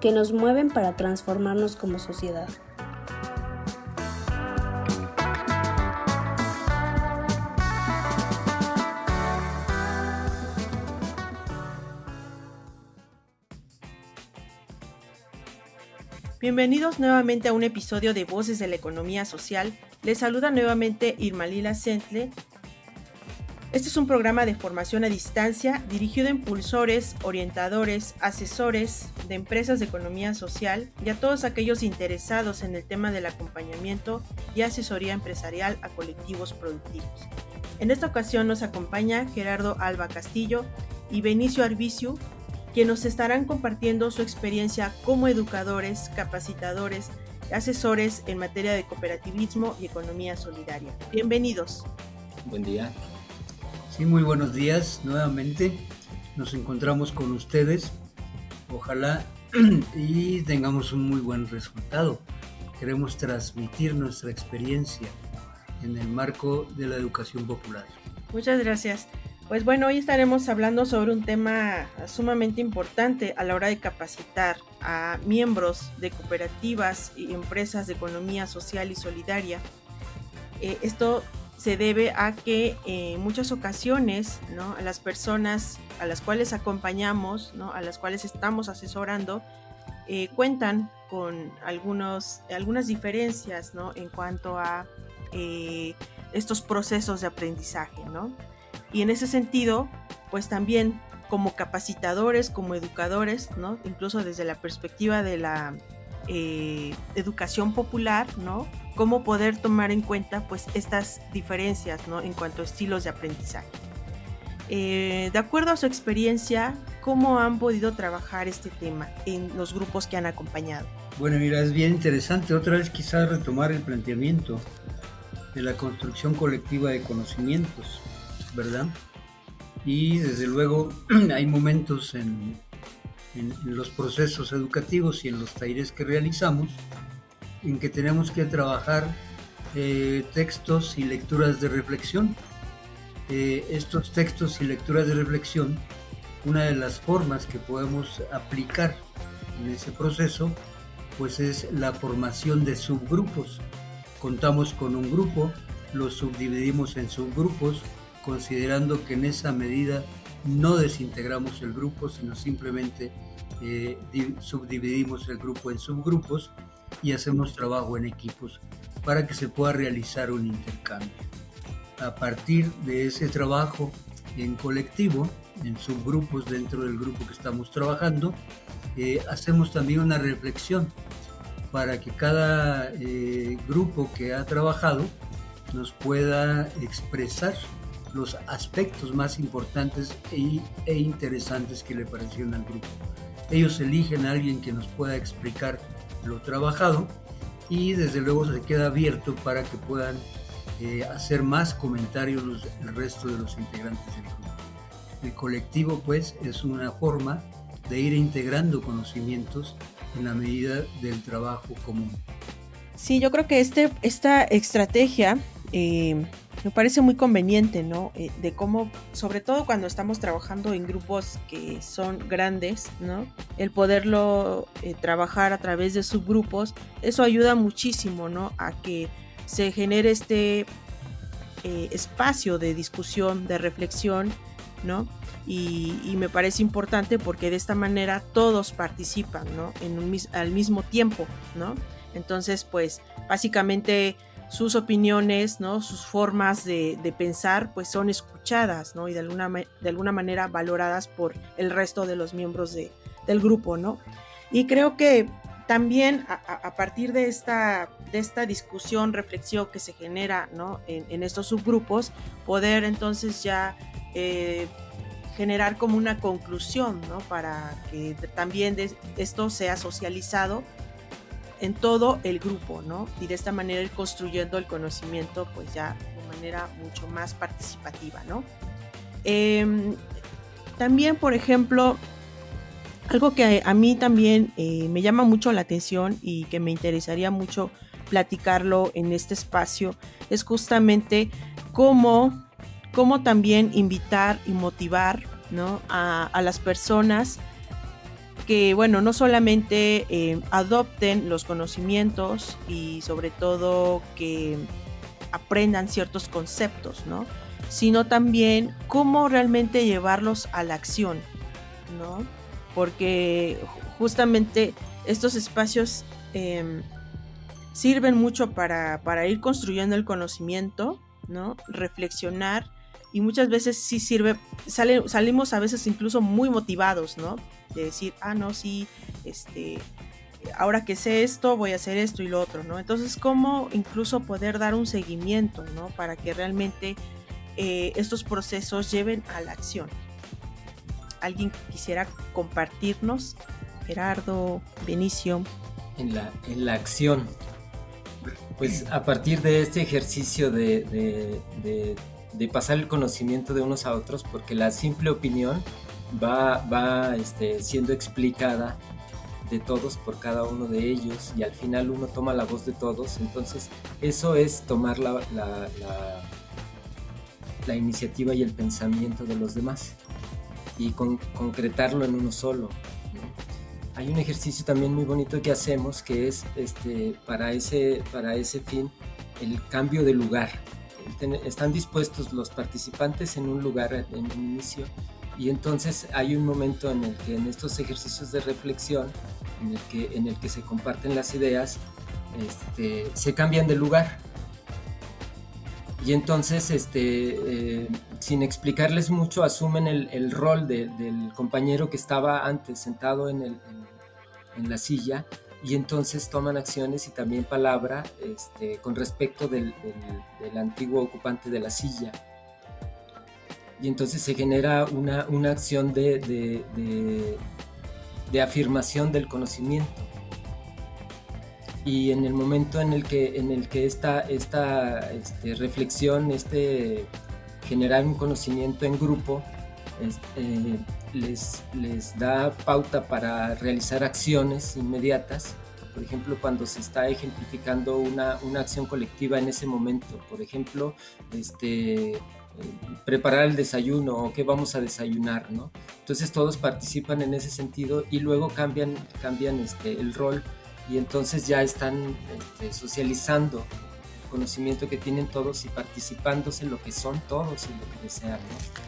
que nos mueven para transformarnos como sociedad. Bienvenidos nuevamente a un episodio de Voces de la Economía Social. Les saluda nuevamente Irma Lila Sentle. Este es un programa de formación a distancia dirigido a impulsores, orientadores, asesores de empresas de economía social y a todos aquellos interesados en el tema del acompañamiento y asesoría empresarial a colectivos productivos. En esta ocasión nos acompaña Gerardo Alba Castillo y Benicio Arbicio, que nos estarán compartiendo su experiencia como educadores, capacitadores, asesores en materia de cooperativismo y economía solidaria. Bienvenidos. Buen día. Sí, muy buenos días nuevamente. Nos encontramos con ustedes. Ojalá y tengamos un muy buen resultado. Queremos transmitir nuestra experiencia en el marco de la educación popular. Muchas gracias. Pues bueno, hoy estaremos hablando sobre un tema sumamente importante a la hora de capacitar a miembros de cooperativas y empresas de economía social y solidaria. Eh, esto se debe a que en muchas ocasiones ¿no? a las personas a las cuales acompañamos, ¿no? a las cuales estamos asesorando, eh, cuentan con algunos, algunas diferencias ¿no? en cuanto a eh, estos procesos de aprendizaje. ¿no? Y en ese sentido, pues también como capacitadores, como educadores, ¿no? Incluso desde la perspectiva de la eh, educación popular, ¿no? Cómo poder tomar en cuenta, pues, estas diferencias, ¿no? En cuanto a estilos de aprendizaje. Eh, de acuerdo a su experiencia, ¿cómo han podido trabajar este tema en los grupos que han acompañado? Bueno, mira, es bien interesante otra vez quizás retomar el planteamiento de la construcción colectiva de conocimientos ¿verdad? Y desde luego hay momentos en, los procesos educativos y en los talleres que realizamos en que tenemos que trabajar eh, textos y lecturas de reflexión. Eh, estos textos y lecturas de reflexión, una de las formas que podemos aplicar en ese proceso, pues es la formación de subgrupos. Contamos con un grupo, los subdividimos en subgrupos, considerando que en esa medida no desintegramos el grupo, sino simplemente eh, subdividimos el grupo en subgrupos y hacemos trabajo en equipos para que se pueda realizar un intercambio. A partir de ese trabajo en colectivo, en subgrupos dentro del grupo que estamos trabajando, eh, hacemos también una reflexión para que cada eh, grupo que ha trabajado nos pueda expresar los aspectos más importantes e, e, interesantes que le parecieron al grupo. Ellos eligen a alguien que nos pueda explicar lo trabajado y desde luego se queda abierto para que puedan eh, hacer más comentarios el resto de los integrantes del grupo. El colectivo pues es una forma de ir integrando conocimientos en la medida del trabajo común. Sí, yo creo que este, esta estrategia eh, me parece muy conveniente, ¿no? Eh, de cómo, sobre todo cuando estamos trabajando en grupos que son grandes, ¿no? El poderlo eh, trabajar a través de subgrupos, eso ayuda muchísimo, ¿no? A que se genere este eh, espacio de discusión, de reflexión, ¿no? Y, me parece importante porque de esta manera todos participan, ¿no? En un, al mismo tiempo, ¿no? Entonces, pues, básicamente sus opiniones, ¿no? sus formas de, pensar, pues son escuchadas, ¿no? Y de alguna, de alguna manera valoradas por el resto de los miembros de, del grupo, ¿no? Y creo que también a, partir de esta, de esta discusión, reflexión que se genera, ¿no? En, estos subgrupos, poder entonces ya eh, generar como una conclusión, ¿no? Para que también esto sea socializado en todo el grupo, ¿no? Y de esta manera ir construyendo el conocimiento, pues ya de manera mucho más participativa, ¿no? Em, también, por ejemplo, algo que a mí también eh, me llama mucho la atención y que me interesaría mucho platicarlo en este espacio es justamente cómo, cómo también invitar y motivar ¿no? a, las personas que, bueno, no solamente eh, adopten los conocimientos y sobre todo que aprendan ciertos conceptos, ¿no? Sino también cómo realmente llevarlos a la acción, ¿no? Porque justamente estos espacios em, sirven mucho para, ir construyendo el conocimiento, ¿no? Reflexionar y muchas veces sí sirve, salimos a veces incluso muy motivados, ¿no? De decir, ah, no, sí, este, ahora que sé esto, voy a hacer esto y lo otro, ¿no? Entonces, ¿cómo incluso poder dar un seguimiento, ¿no? Para que realmente eh, estos procesos lleven a la acción. ¿Alguien quisiera compartirnos? Gerardo, Benicio. En la, en la acción, pues a partir de este ejercicio de, pasar el conocimiento de unos a otros, porque la simple opinión va, va este, siendo explicada de todos por cada uno de ellos y al final uno toma la voz de todos, entonces eso es tomar la, la, la, iniciativa y el pensamiento de los demás y concretarlo en uno solo hay un ejercicio también muy bonito que hacemos que es este, para, ese, para ese fin el cambio de lugar. Están dispuestos los participantes en un lugar en un inicio y entonces hay un momento en el que en estos ejercicios de reflexión, en el que, en el que se comparten las ideas, este, se cambian de lugar. Y entonces, este, eh, sin explicarles mucho, asumen el, rol del compañero que estaba antes sentado en el, en la silla y entonces toman acciones y también palabra este, con respecto del, antiguo ocupante de la silla. Y entonces se genera una, una acción de, de, afirmación del conocimiento. Y en el momento en el que, en el que esta, esta este, reflexión, este generar un conocimiento en grupo, eh, les, les da pauta para realizar acciones inmediatas. Por ejemplo, cuando se está ejemplificando una, una acción colectiva en ese momento. Por ejemplo, este, eh, preparar el desayuno o qué vamos a desayunar, ¿no? Entonces todos participan en ese sentido y luego cambian, cambian este, el rol y entonces ya están este, socializando el conocimiento que tienen todos y participándose en lo que son todos y lo que desean, ¿no?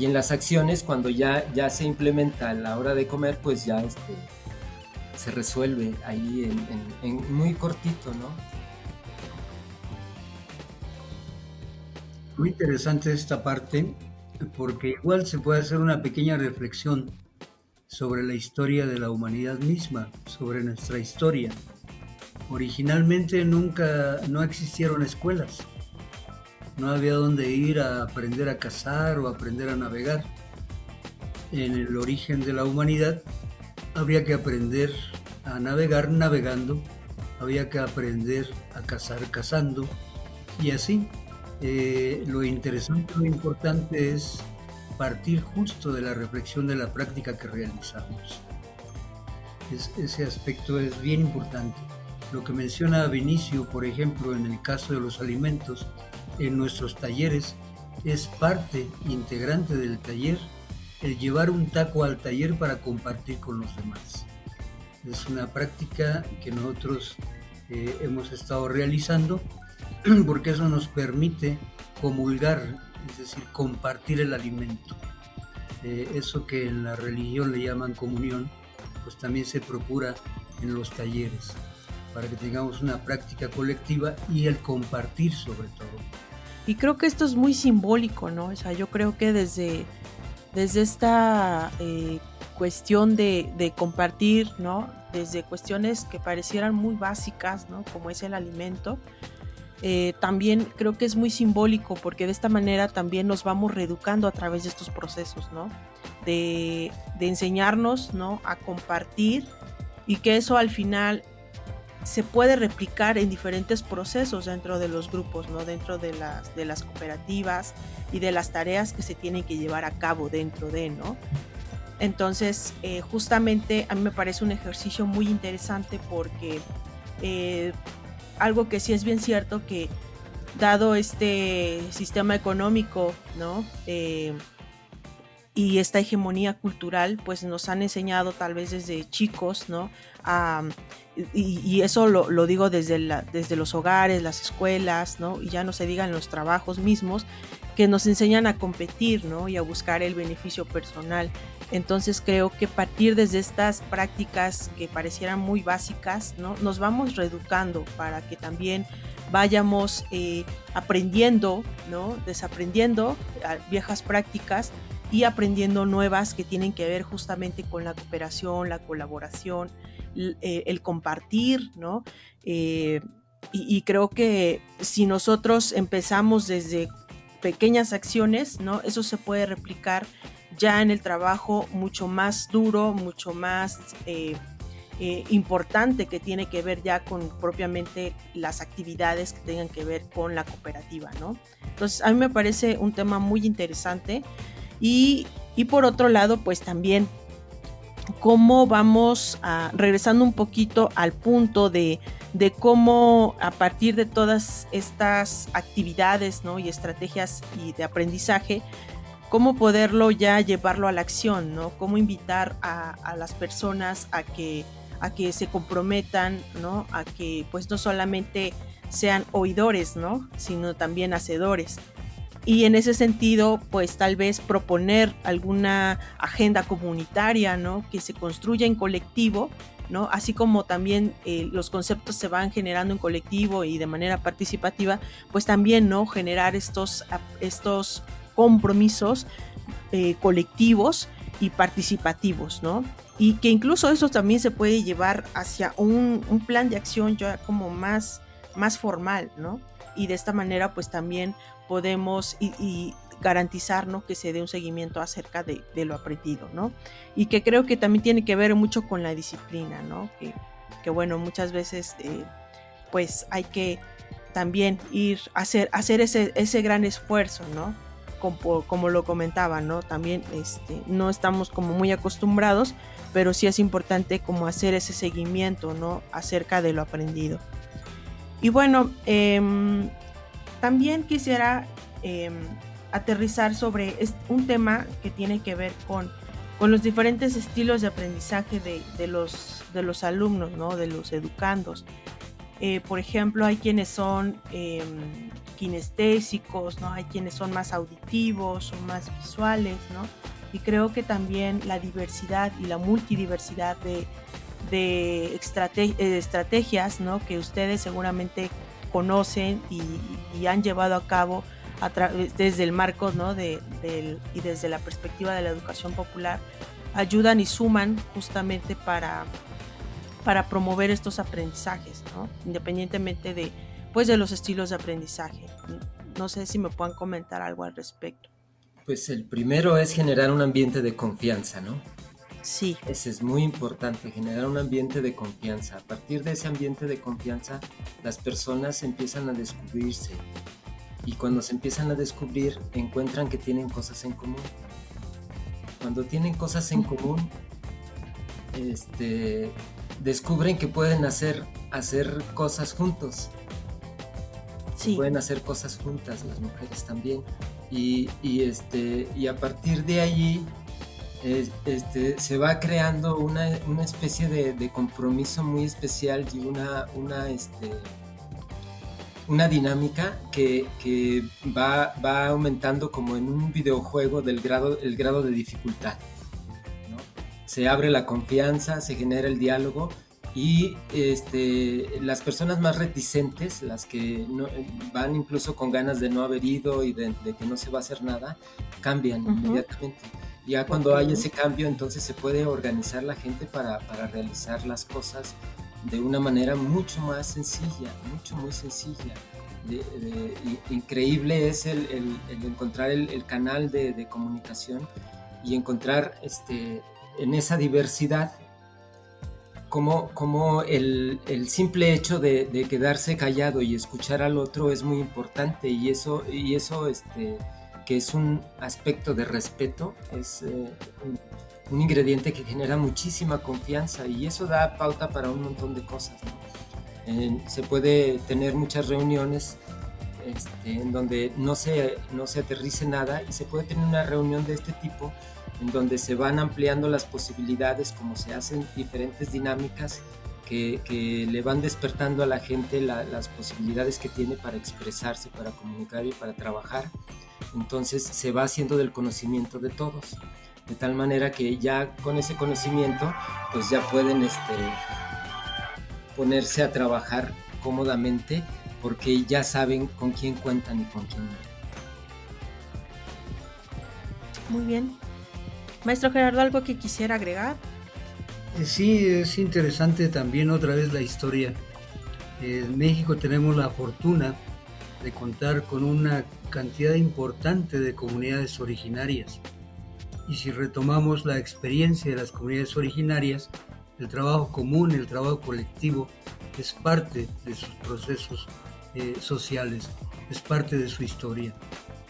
Y en las acciones, cuando ya, ya se implementa a la hora de comer, pues ya este, se resuelve ahí en, muy cortito, ¿no? Muy interesante esta parte, porque igual se puede hacer una pequeña reflexión sobre la historia de la humanidad misma, sobre nuestra historia. Originalmente nunca no existieron escuelas no había dónde ir a aprender a cazar o aprender a navegar. En el origen de la humanidad habría que aprender a navegar navegando, había que aprender a cazar cazando y así. Eh, lo interesante, lo importante es partir justo de la reflexión de la práctica que realizamos. ese aspecto es bien importante. Lo que menciona Vinicio, por ejemplo, en el caso de los alimentos, en nuestros talleres es parte integrante del taller el llevar un taco al taller para compartir con los demás. Es una práctica que nosotros eh, hemos estado realizando porque eso nos permite comulgar, es decir, compartir el alimento. Eh, eso que en la religión le llaman comunión, pues también se procura en los talleres, para que tengamos una práctica colectiva y el compartir sobre todo. Y creo que esto es muy simbólico, ¿no? O sea, yo creo que desde, desde esta eh, cuestión de, compartir, ¿no? Desde cuestiones que parecieran muy básicas, ¿no? Como es el alimento, eh, también creo que es muy simbólico porque de esta manera también nos vamos reeducando a través de estos procesos, ¿no? De, de enseñarnos, ¿no? A compartir y que eso al final se puede replicar en diferentes procesos dentro de los grupos, ¿no? dentro de las, de las cooperativas y de las tareas que se tienen que llevar a cabo dentro de, ¿no? Entonces, eh, justamente a mí me parece un ejercicio muy interesante porque eh, algo que sí es bien cierto que dado este sistema económico, ¿no? Eh, y esta hegemonía cultural, pues nos han enseñado tal vez desde chicos, ¿no? y, eso lo, digo desde, la, desde los hogares, las escuelas, ¿no? Y ya no se digan los trabajos mismos, que nos enseñan a competir, ¿no? Y a buscar el beneficio personal. Entonces creo que partir desde estas prácticas que parecieran muy básicas, ¿no? Nos vamos reeducando para que también vayamos eh, aprendiendo, ¿no? Desaprendiendo viejas prácticas y aprendiendo nuevas que tienen que ver justamente con la cooperación, la colaboración, eh, el, compartir, ¿no? Eh, y, creo que si nosotros empezamos desde pequeñas acciones, ¿no? Eso se puede replicar ya en el trabajo mucho más duro, mucho más eh, importante que tiene que ver ya con propiamente las actividades que tengan que ver con la cooperativa, ¿no? Entonces, a mí me parece un tema muy interesante y, por otro lado, pues también cómo vamos a, regresando un poquito al punto de, cómo a partir de todas estas actividades ¿no? y estrategias y de aprendizaje, cómo poderlo ya llevarlo a la acción, ¿no? Cómo invitar a, las personas a que, a que se comprometan, ¿no? A que pues no solamente sean oidores, ¿no? Sino también hacedores y en ese sentido, pues tal vez proponer alguna agenda comunitaria, ¿no? Que se construya en colectivo, ¿no? Así como también eh, los conceptos se van generando en colectivo y de manera participativa, pues también, ¿no? Generar estos, estos compromisos eh, colectivos y participativos, ¿no? Y que incluso eso también se puede llevar hacia un, un plan de acción ya como más, más formal, ¿no? Y de esta manera, pues también podemos y, garantizar que se dé un seguimiento acerca de, lo aprendido, ¿no? Y que creo que también tiene que ver mucho con la disciplina, ¿no? Que, bueno, muchas veces eh, pues hay que también ir a hacer, hacer ese, ese gran esfuerzo, ¿no? Como, como, lo comentaba, ¿no? También este, no estamos como muy acostumbrados, pero sí es importante como hacer ese seguimiento, ¿no? Acerca de lo aprendido. Y bueno, eh, también quisiera em, aterrizar sobre un tema que tiene que ver con, con los diferentes estilos de aprendizaje de, los, de los alumnos, ¿no? de los educandos. Eh, por ejemplo, hay quienes son em, kinestésicos, ¿no? hay quienes son más auditivos o más visuales, ¿no? y creo que también la diversidad y la multidiversidad de, de eh, estrategias ¿no? que ustedes seguramente conocen y, han llevado a cabo desde el marco ¿no? de, y desde la perspectiva de la educación popular, ayudan y suman justamente para, para promover estos aprendizajes, ¿no? independientemente de, pues, de los estilos de aprendizaje. No sé si me puedan comentar algo al respecto. Pues el primero es generar un ambiente de confianza, ¿no? Sí. Ese es muy importante, generar un ambiente de confianza. A partir de ese ambiente de confianza, las personas empiezan a descubrirse. Y cuando se empiezan a descubrir, encuentran que tienen cosas en común. Cuando tienen cosas en común, este, descubren que pueden hacer, hacer cosas juntos. Sí. Pueden hacer cosas juntas, las mujeres también. Y, y, este, y a partir de allí este, se va creando una, especie de, compromiso muy especial y una, una, este, una dinámica que, va, va, aumentando como en un videojuego del grado, el grado de dificultad. Se abre la confianza, se genera el diálogo y este, las personas más reticentes, las que van incluso con ganas de no haber ido y de, que no se va a hacer nada, cambian inmediatamente. Ya cuando hay ese cambio, entonces se puede organizar la gente para, para realizar las cosas de una manera mucho más sencilla, mucho, muy sencilla. increíble es el, el, encontrar el, canal de, de, comunicación y encontrar este, en esa diversidad como, como el, el, simple hecho de, de, quedarse callado y escuchar al otro es muy importante y eso, y eso este, que es un aspecto de respeto, es eh, un, un, ingrediente que genera muchísima confianza y eso da pauta para un montón de cosas. ¿no? Eh, se puede tener muchas reuniones este, en donde no se, no se aterrice nada y se puede tener una reunión de este tipo en donde se van ampliando las posibilidades, como se hacen diferentes dinámicas que, le van despertando a la gente la, las posibilidades que tiene para expresarse, para comunicar y para trabajar. Entonces se va haciendo del conocimiento de todos, de tal manera que ya con ese conocimiento, pues ya pueden este, ponerse a trabajar cómodamente porque ya saben con quién cuentan y con quién no. Muy bien. Maestro Gerardo, ¿algo que quisiera agregar? Eh, sí, es interesante también otra vez la historia. En México tenemos la fortuna de contar con una cantidad importante de comunidades originarias. Y si retomamos la experiencia de las comunidades originarias, el trabajo común, el trabajo colectivo, es parte de sus procesos eh, sociales, es parte de su historia.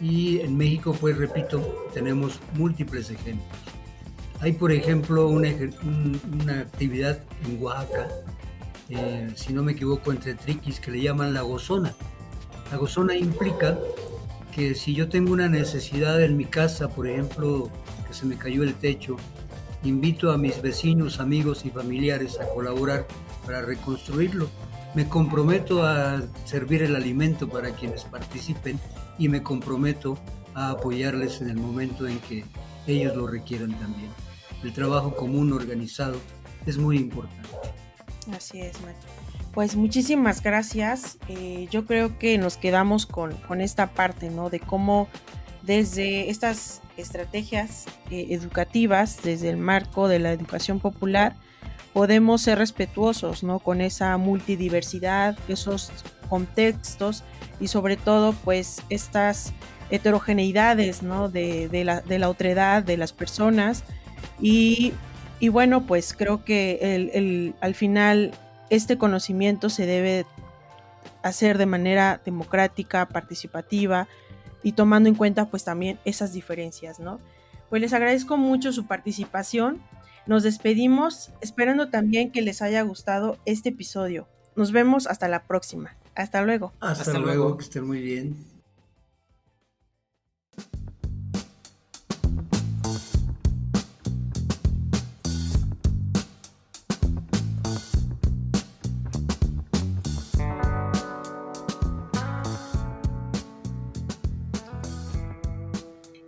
Y en México, pues repito, tenemos múltiples ejemplos. Hay, por ejemplo, una, actividad en Oaxaca, eh, si no me equivoco, entre triquis, que le llaman la gozona. La gozona implica que si yo tengo una necesidad en mi casa, por ejemplo, que se me cayó el techo, invito a mis vecinos, amigos y familiares a colaborar para reconstruirlo. Me comprometo a servir el alimento para quienes participen y me comprometo a apoyarles en el momento en que ellos lo requieran también. El trabajo común organizado es muy importante. Así es, maestro. Pues muchísimas gracias. Eh, yo creo que nos quedamos con, con, esta parte, ¿no? De cómo desde estas estrategias eh, educativas, desde el marco de la educación popular, podemos ser respetuosos, ¿no? Con esa multidiversidad, esos contextos y sobre todo pues estas heterogeneidades ¿no? de, de, la, de la otredad de las personas y, y bueno pues creo que el, el, al final este conocimiento se debe hacer de manera democrática, participativa y tomando en cuenta pues también esas diferencias, ¿no? Pues les agradezco mucho su participación. Nos despedimos esperando también que les haya gustado este episodio. Nos vemos hasta la próxima. Hasta luego. Hasta, Hasta luego. luego, que estén muy bien.